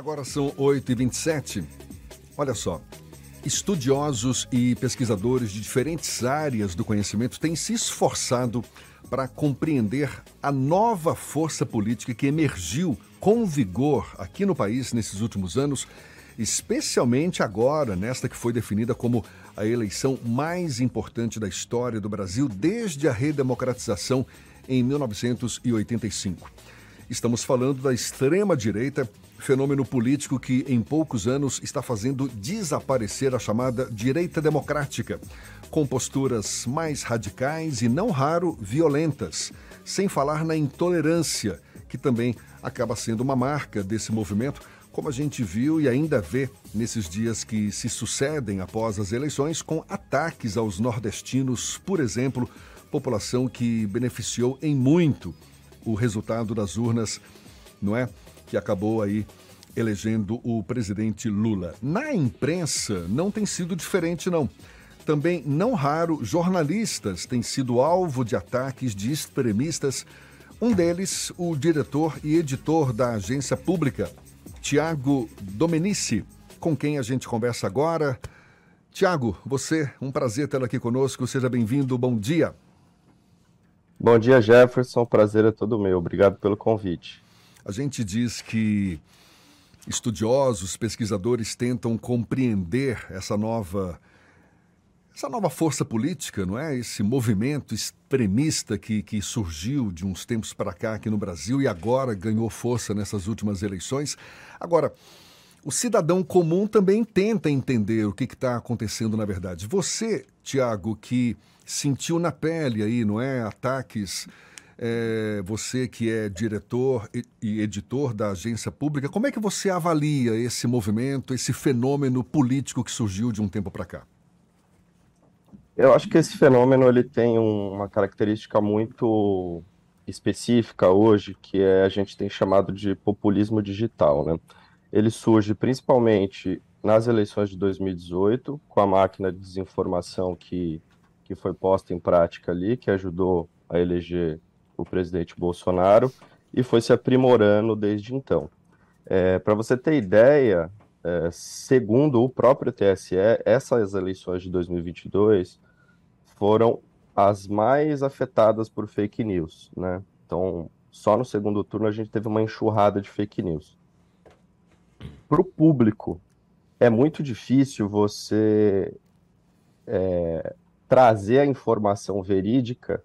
Agora são 8h27. Olha só. Estudiosos e pesquisadores de diferentes áreas do conhecimento têm se esforçado para compreender a nova força política que emergiu com vigor aqui no país nesses últimos anos, especialmente agora, nesta que foi definida como a eleição mais importante da história do Brasil desde a redemocratização em 1985. Estamos falando da extrema-direita, fenômeno político que em poucos anos está fazendo desaparecer a chamada direita democrática, com posturas mais radicais e não raro violentas, sem falar na intolerância, que também acaba sendo uma marca desse movimento, como a gente viu e ainda vê nesses dias que se sucedem após as eleições, com ataques aos nordestinos, por exemplo, população que beneficiou em muito o resultado das urnas, não é? Que acabou aí elegendo o presidente Lula. Na imprensa não tem sido diferente, não. Também, não raro, jornalistas têm sido alvo de ataques de extremistas. Um deles, o diretor e editor da agência pública, Tiago Domenici, com quem a gente conversa agora. Tiago, você, um prazer tê-lo aqui conosco. Seja bem-vindo. Bom dia. Bom dia, Jefferson. O prazer é todo meu. Obrigado pelo convite. A gente diz que estudiosos, pesquisadores tentam compreender essa nova essa nova força política, não é? Esse movimento extremista que, que surgiu de uns tempos para cá aqui no Brasil e agora ganhou força nessas últimas eleições. Agora, o cidadão comum também tenta entender o que está acontecendo na verdade. Você, Tiago, que sentiu na pele aí, não é? Ataques. É, você que é diretor e editor da agência pública, como é que você avalia esse movimento, esse fenômeno político que surgiu de um tempo para cá? Eu acho que esse fenômeno ele tem uma característica muito específica hoje, que é a gente tem chamado de populismo digital, né? Ele surge principalmente nas eleições de 2018, com a máquina de desinformação que que foi posta em prática ali, que ajudou a eleger o presidente Bolsonaro e foi se aprimorando desde então. É, Para você ter ideia, é, segundo o próprio TSE, essas eleições de 2022 foram as mais afetadas por fake news, né? Então, só no segundo turno a gente teve uma enxurrada de fake news. Para o público, é muito difícil você é, trazer a informação verídica,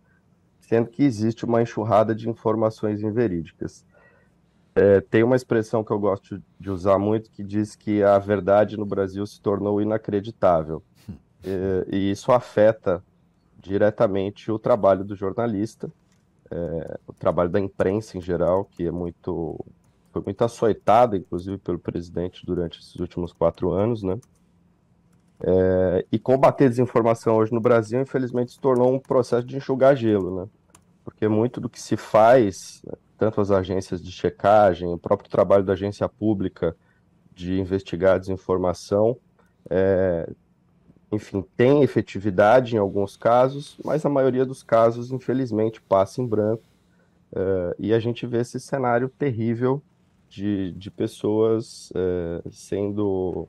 sendo que existe uma enxurrada de informações inverídicas. É, tem uma expressão que eu gosto de usar muito que diz que a verdade no Brasil se tornou inacreditável. É, e isso afeta diretamente o trabalho do jornalista, é, o trabalho da imprensa em geral, que é muito foi muito açoitado, inclusive, pelo presidente durante esses últimos quatro anos, né? É, e combater desinformação hoje no Brasil, infelizmente, se tornou um processo de enxugar gelo, né? Porque muito do que se faz, tanto as agências de checagem, o próprio trabalho da agência pública de investigar desinformação, é, enfim, tem efetividade em alguns casos, mas a maioria dos casos, infelizmente, passa em branco. É, e a gente vê esse cenário terrível de, de pessoas é, sendo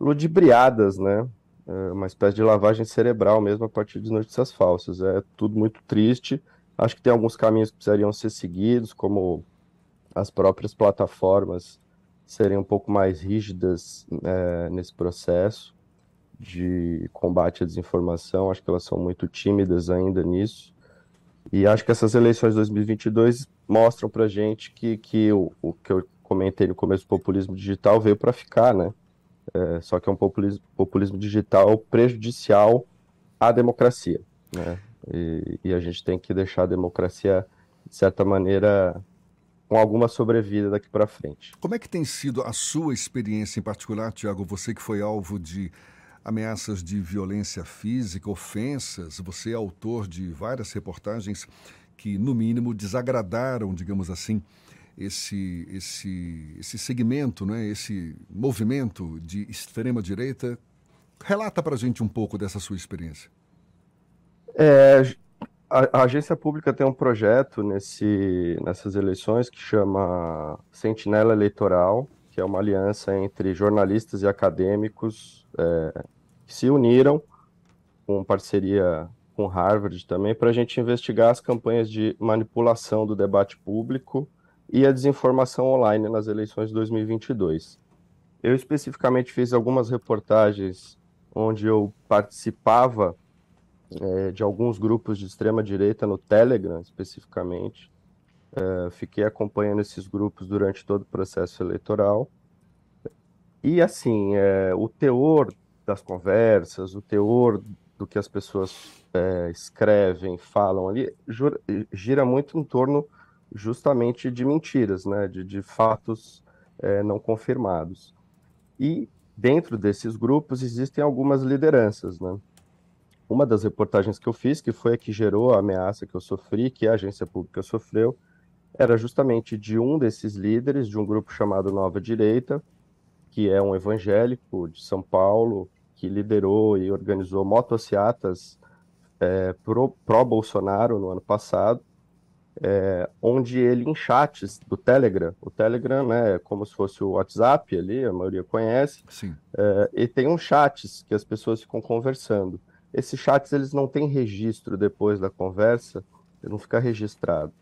ludibriadas, né? É uma espécie de lavagem cerebral mesmo a partir de notícias falsas. É tudo muito triste. Acho que tem alguns caminhos que precisariam ser seguidos, como as próprias plataformas serem um pouco mais rígidas é, nesse processo de combate à desinformação. Acho que elas são muito tímidas ainda nisso. E acho que essas eleições de 2022 mostram para gente que, que o, o que eu comentei no começo do populismo digital veio para ficar, né? É, só que é um populismo, populismo digital prejudicial à democracia. Né? E, e, a gente tem que deixar a democracia, de certa maneira, com alguma sobrevida daqui para frente. Como é que tem sido a sua experiência em particular, Tiago? Você que foi alvo de ameaças de violência física, ofensas, você é autor de várias reportagens que, no mínimo, desagradaram, digamos assim, esse, esse, esse segmento, né, esse movimento de extrema direita. Relata para a gente um pouco dessa sua experiência. É, a, a, agência pública tem um projeto nesse, nessas eleições que chama Sentinela Eleitoral, que é uma aliança entre jornalistas e acadêmicos é, que se uniram com parceria com Harvard também para a gente investigar as campanhas de manipulação do debate público e a desinformação online nas eleições de 2022. Eu especificamente fiz algumas reportagens onde eu participava é, de alguns grupos de extrema direita no Telegram, especificamente. É, fiquei acompanhando esses grupos durante todo o processo eleitoral. E assim, é, o teor das conversas, o teor do que as pessoas escrevem, falam ali, gira muito em torno justamente de mentiras, né, de, de fatos é, não confirmados. E dentro desses grupos existem algumas lideranças, né? Uma das reportagens que eu fiz, que foi a que gerou a ameaça que eu sofri, que a agência pública sofreu, era justamente de um desses líderes de um grupo chamado Nova Direita, que é um evangélico de São Paulo, que liderou e organizou motociatas é, pró-Bolsonaro no ano passado, é, onde ele, em chats do Telegram, o Telegram né, é como se fosse o WhatsApp ali, a maioria conhece, Sim. É, e tem uns chats que as pessoas ficam conversando. Esses chats eles não têm registro depois da conversa, não fica registrado.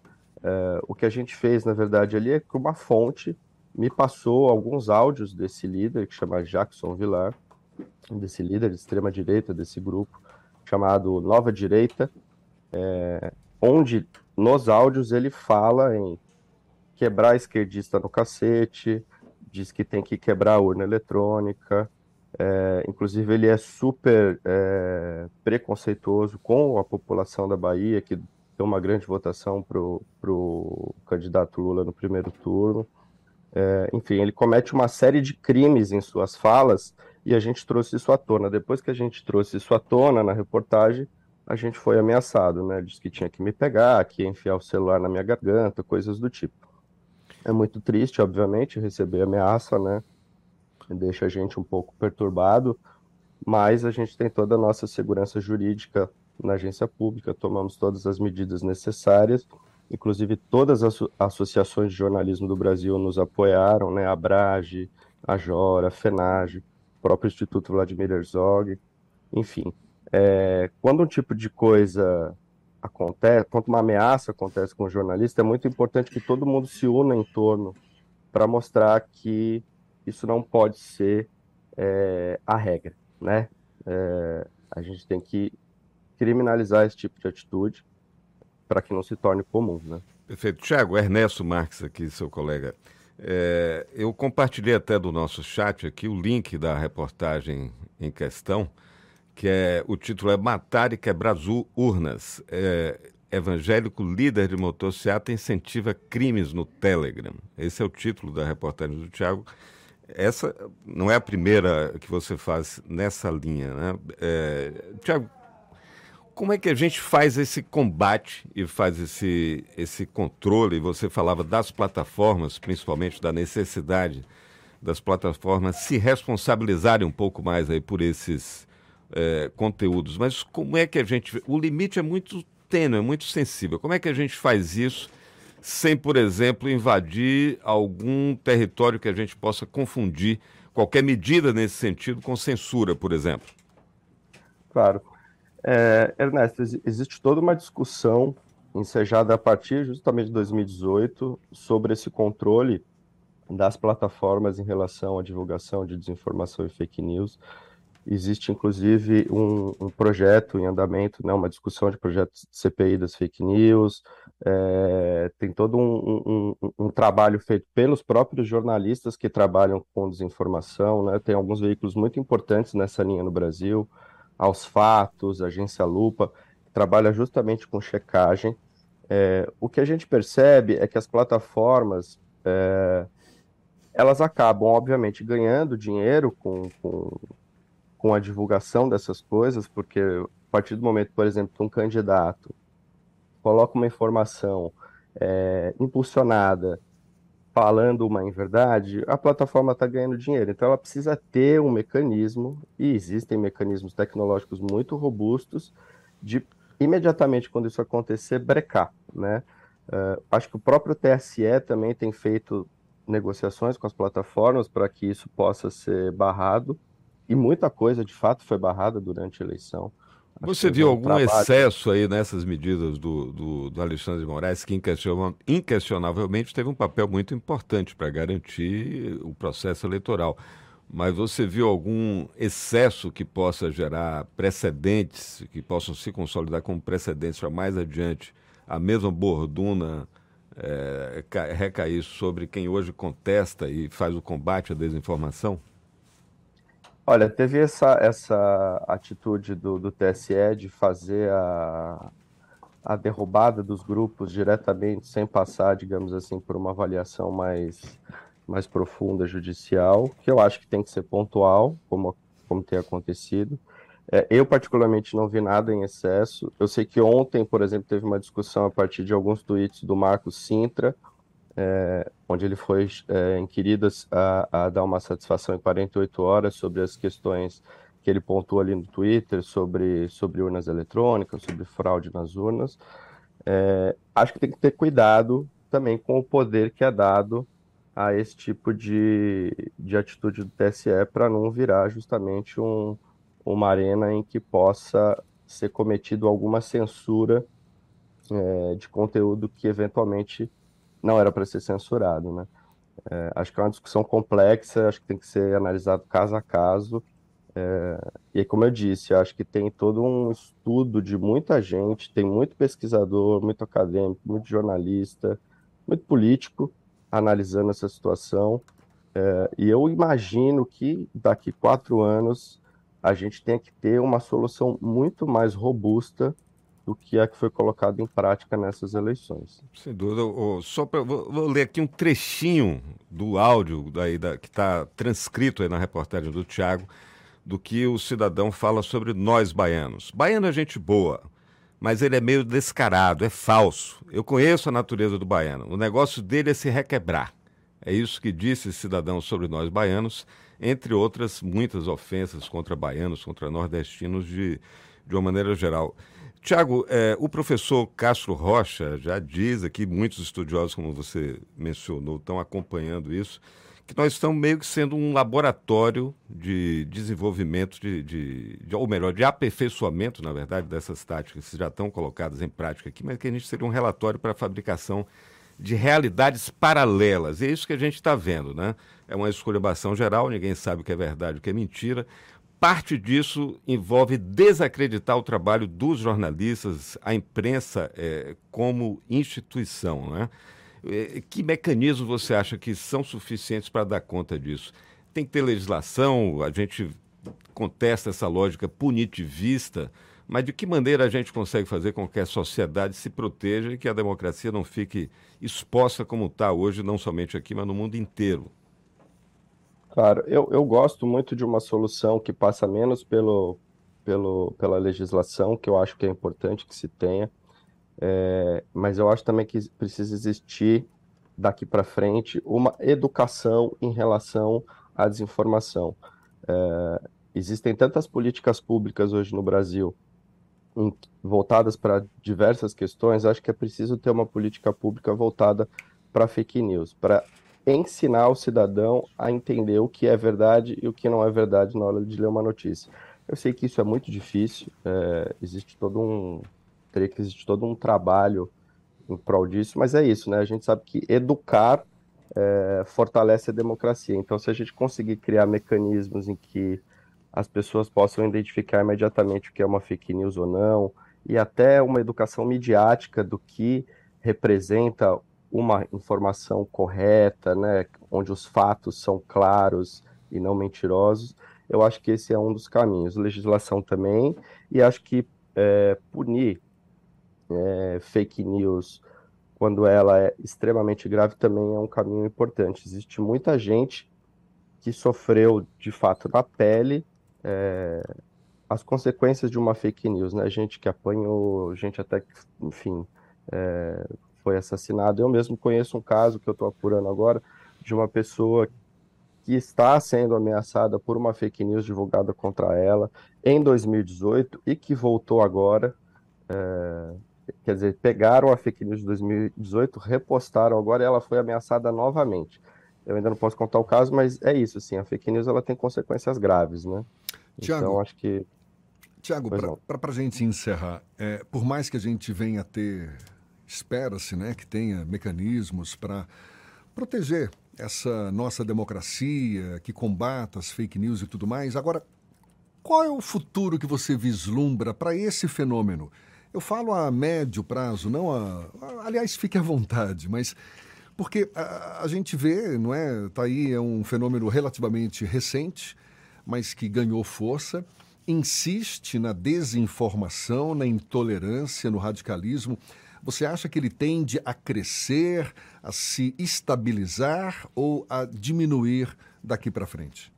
É, o que a gente fez, na verdade, ali é que uma fonte me passou alguns áudios desse líder, que chama Jackson Villar, desse líder de extrema direita desse grupo, chamado Nova Direita, é, onde nos áudios ele fala em quebrar esquerdista no cacete, diz que tem que quebrar a urna eletrônica, é, inclusive ele é super é, preconceituoso com a população da Bahia, que deu uma grande votação para o candidato Lula no primeiro turno. É, enfim, ele comete uma série de crimes em suas falas e a gente trouxe isso à tona. Depois que a gente trouxe isso à tona na reportagem, a gente foi ameaçado, né? Diz que tinha que me pegar, que ia enfiar o celular na minha garganta, coisas do tipo. É muito triste, obviamente, receber ameaça, né? Deixa a gente um pouco perturbado, mas a gente tem toda a nossa segurança jurídica na agência pública, tomamos todas as medidas necessárias, inclusive todas as associações de jornalismo do Brasil nos apoiaram, né? A Brage, a Jora, a FENAGE, o próprio Instituto Vladimir Herzog, enfim, é, quando um tipo de coisa acontece, quando uma ameaça acontece com um jornalista, é muito importante que todo mundo se una em torno para mostrar que isso não pode ser é, a regra, né? É, a gente tem que criminalizar esse tipo de atitude para que não se torne comum, né? Perfeito. Tiago, Ernesto Marques aqui, seu colega. É, eu compartilhei até do nosso chat aqui o link da reportagem em questão que é o título é Matar e Quebrar Urnas. É, evangélico líder de motocicleta incentiva crimes no Telegram. Esse é o título da reportagem do Tiago. Essa não é a primeira que você faz nessa linha, né? É, Tiago, como é que a gente faz esse combate e faz esse, esse controle? Você falava das plataformas, principalmente da necessidade das plataformas se responsabilizarem um pouco mais aí por esses é, conteúdos, mas como é que a gente. O limite é muito tênue, é muito sensível. Como é que a gente faz isso sem, por exemplo, invadir algum território que a gente possa confundir qualquer medida nesse sentido com censura, por exemplo? Claro. É, Ernesto, existe toda uma discussão ensejada a partir justamente de 2018 sobre esse controle das plataformas em relação à divulgação de desinformação e fake news. Existe, inclusive, um, um, projeto em andamento, né, uma discussão de projetos de CPI das fake news, é, tem todo um, um, um, trabalho feito pelos próprios jornalistas que trabalham com desinformação, né, tem alguns veículos muito importantes nessa linha no Brasil, Aos Fatos, Agência Lupa, que trabalha justamente com checagem. É, o que a gente percebe é que as plataformas, é, elas acabam, obviamente, ganhando dinheiro com, com com a divulgação dessas coisas, porque a partir do momento, por exemplo, que um candidato coloca uma informação é, impulsionada falando uma inverdade, a plataforma está ganhando dinheiro. Então, ela precisa ter um mecanismo, e existem mecanismos tecnológicos muito robustos, de imediatamente quando isso acontecer, brecar. Né? Uh, acho que o próprio TSE também tem feito negociações com as plataformas para que isso possa ser barrado, e muita coisa de fato foi barrada durante a eleição. Você viu algum trabalho... excesso aí nessas medidas do, do, do Alexandre de Moraes, que inquestionavelmente teve um papel muito importante para garantir o processo eleitoral. Mas você viu algum excesso que possa gerar precedentes, que possam se consolidar como precedentes para mais adiante a mesma borduna é, recair sobre quem hoje contesta e faz o combate à desinformação? Olha, teve essa, essa atitude do, do TSE de fazer a, a derrubada dos grupos diretamente, sem passar, digamos assim, por uma avaliação mais, mais profunda judicial, que eu acho que tem que ser pontual, como, como tem acontecido. É, eu, particularmente, não vi nada em excesso. Eu sei que ontem, por exemplo, teve uma discussão a partir de alguns tweets do Marcos Sintra, é, onde ele foi é, inquirido a, a, dar uma satisfação em 48 horas sobre as questões que ele pontuou ali no Twitter, sobre, sobre urnas eletrônicas, sobre fraude nas urnas. É, acho que tem que ter cuidado também com o poder que é dado a esse tipo de, de atitude do TSE para não virar justamente um uma arena em que possa ser cometido alguma censura é, de conteúdo que eventualmente não era para ser censurado, né? É, acho que é uma discussão complexa, acho que tem que ser analisado caso a caso. É, e como eu disse, acho que tem todo um estudo de muita gente, tem muito pesquisador, muito acadêmico, muito jornalista, muito político analisando essa situação. É, e eu imagino que daqui quatro anos a gente tem que ter uma solução muito mais robusta do que a que foi colocada em prática nessas eleições. Sem dúvida. só pra, vou, vou, ler aqui um trechinho do áudio daí, da, que está transcrito aí na reportagem do Tiago, do que o cidadão fala sobre nós baianos. Baiano é gente boa, mas ele é meio descarado, é falso. Eu conheço a natureza do baiano. O negócio dele é se requebrar. É isso que disse esse cidadão sobre nós baianos entre outras muitas ofensas contra baianos, contra nordestinos de, de uma maneira geral. Tiago, é, o professor Castro Rocha já diz aqui, muitos estudiosos, como você mencionou, estão acompanhando isso, que nós estamos meio que sendo um laboratório de desenvolvimento, de, de, de, ou melhor, de aperfeiçoamento, na verdade, dessas táticas que já estão colocadas em prática aqui, mas que a gente seria um relatório para a fabricação de realidades paralelas. E é isso que a gente está vendo, né? É uma escolhação geral, ninguém sabe o que é verdade, o que é mentira. Parte disso envolve desacreditar o trabalho dos jornalistas, a imprensa é, como instituição, né? É, que mecanismos você acha que são suficientes para dar conta disso? Tem que ter legislação, a gente contesta essa lógica punitivista, mas de que maneira a gente consegue fazer com que a sociedade se proteja e que a democracia não fique exposta como está hoje, não somente aqui, mas no mundo inteiro? Claro, eu, eu gosto muito de uma solução que passa menos pelo, pelo, pela legislação, que eu acho que é importante que se tenha, é, mas eu acho também que precisa existir daqui para frente uma educação em relação à desinformação. É, existem tantas políticas públicas hoje no Brasil voltadas para diversas questões, acho que é preciso ter uma política pública voltada para fake news, para ensinar o cidadão a entender o que é verdade e o que não é verdade na hora de ler uma notícia. Eu sei que isso é muito difícil, é, existe todo um teria que existir todo um trabalho em prol disso, mas é isso, né? A gente sabe que educar é, fortalece a democracia. Então, se a gente conseguir criar mecanismos em que as pessoas possam identificar imediatamente o que é uma fake news ou não, e até uma educação midiática do que representa uma informação correta, né, onde os fatos são claros e não mentirosos, eu acho que esse é um dos caminhos. Legislação também, e acho que é, punir é, fake news quando ela é extremamente grave também é um caminho importante. Existe muita gente que sofreu de fato na pele é, as consequências de uma fake news, né? Gente que apanhou, gente até que, enfim, é, foi assassinado. Eu mesmo conheço um caso que eu estou apurando agora de uma pessoa que está sendo ameaçada por uma fake news divulgada contra ela em 2018 e que voltou agora. É, quer dizer, pegaram a fake news de 2018, repostaram agora e ela foi ameaçada novamente. Eu ainda não posso contar o caso, mas é isso, assim, a fake news ela tem consequências graves, né? Tiago, então, acho que... Tiago, para a gente encerrar, é, por mais que a gente venha a ter, espera-se, né, que tenha mecanismos para proteger essa nossa democracia, que combata as fake news e tudo mais, agora, qual é o futuro que você vislumbra para esse fenômeno? Eu falo a médio prazo, não a. Aliás, fique à vontade, mas. Porque a, a gente vê, não é? Está aí, é um fenômeno relativamente recente, mas que ganhou força, insiste na desinformação, na intolerância, no radicalismo. Você acha que ele tende a crescer, a se estabilizar ou a diminuir daqui para frente?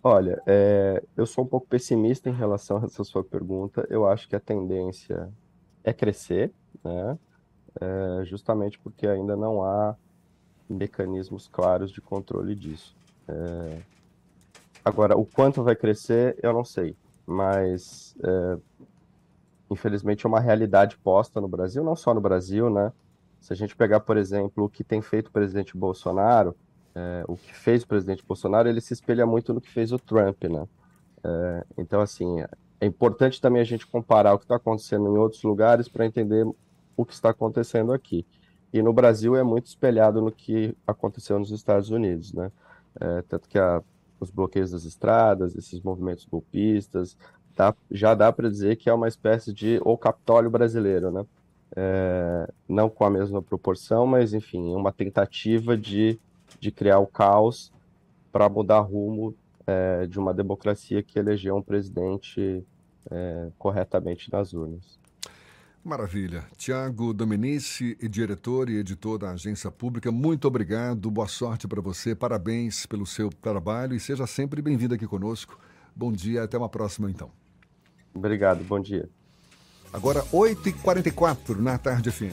Olha, é, eu sou um pouco pessimista em relação a essa sua pergunta. Eu acho que a tendência é crescer, né? É, justamente porque ainda não há mecanismos claros de controle disso. É, agora, o quanto vai crescer, eu não sei, mas é, infelizmente é uma realidade posta no Brasil, não só no Brasil, né? Se a gente pegar, por exemplo, o que tem feito o presidente Bolsonaro, é, o que fez o presidente Bolsonaro, ele se espelha muito no que fez o Trump, né? É, então, assim, é importante também a gente comparar o que está acontecendo em outros lugares para entender o que está acontecendo aqui. E no Brasil é muito espelhado no que aconteceu nos Estados Unidos, né? É, tanto que a, os bloqueios das estradas, esses movimentos golpistas, tá, já dá para dizer que é uma espécie de o Capitólio brasileiro, né? É, não com a mesma proporção, mas enfim, uma tentativa de de criar o caos para mudar rumo é, de uma democracia que elegeu um presidente é, corretamente nas urnas. Maravilha. Tiago Domenici, diretor e editor da Agência Pública, muito obrigado, boa sorte para você, parabéns pelo seu trabalho e seja sempre bem-vindo aqui conosco. Bom dia, até uma próxima então. Obrigado, bom dia. Agora, 8h44 na tarde fim.